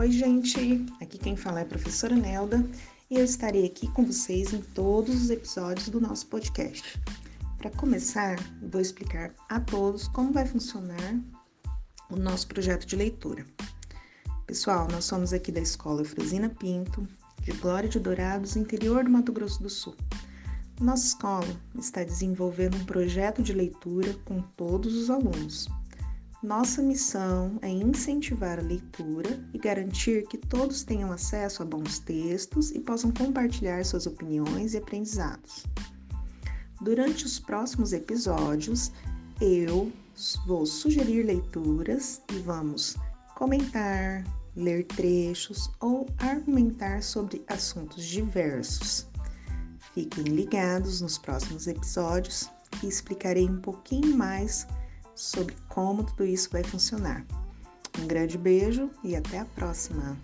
Oi, gente! Aqui quem fala é a professora Nelda e eu estarei aqui com vocês em todos os episódios do nosso podcast. Para começar, vou explicar a todos como vai funcionar o nosso projeto de leitura. Pessoal, nós somos aqui da Escola Eufrosina Pinto, de Glória de Dourados, interior do Mato Grosso do Sul. Nossa escola está desenvolvendo um projeto de leitura com todos os alunos. Nossa missão é incentivar a leitura e garantir que todos tenham acesso a bons textos e possam compartilhar suas opiniões e aprendizados. Durante os próximos episódios, eu vou sugerir leituras e vamos comentar, ler trechos ou argumentar sobre assuntos diversos. Fiquem ligados nos próximos episódios e explicarei um pouquinho mais sobre como tudo isso vai funcionar. Um grande beijo e até a próxima!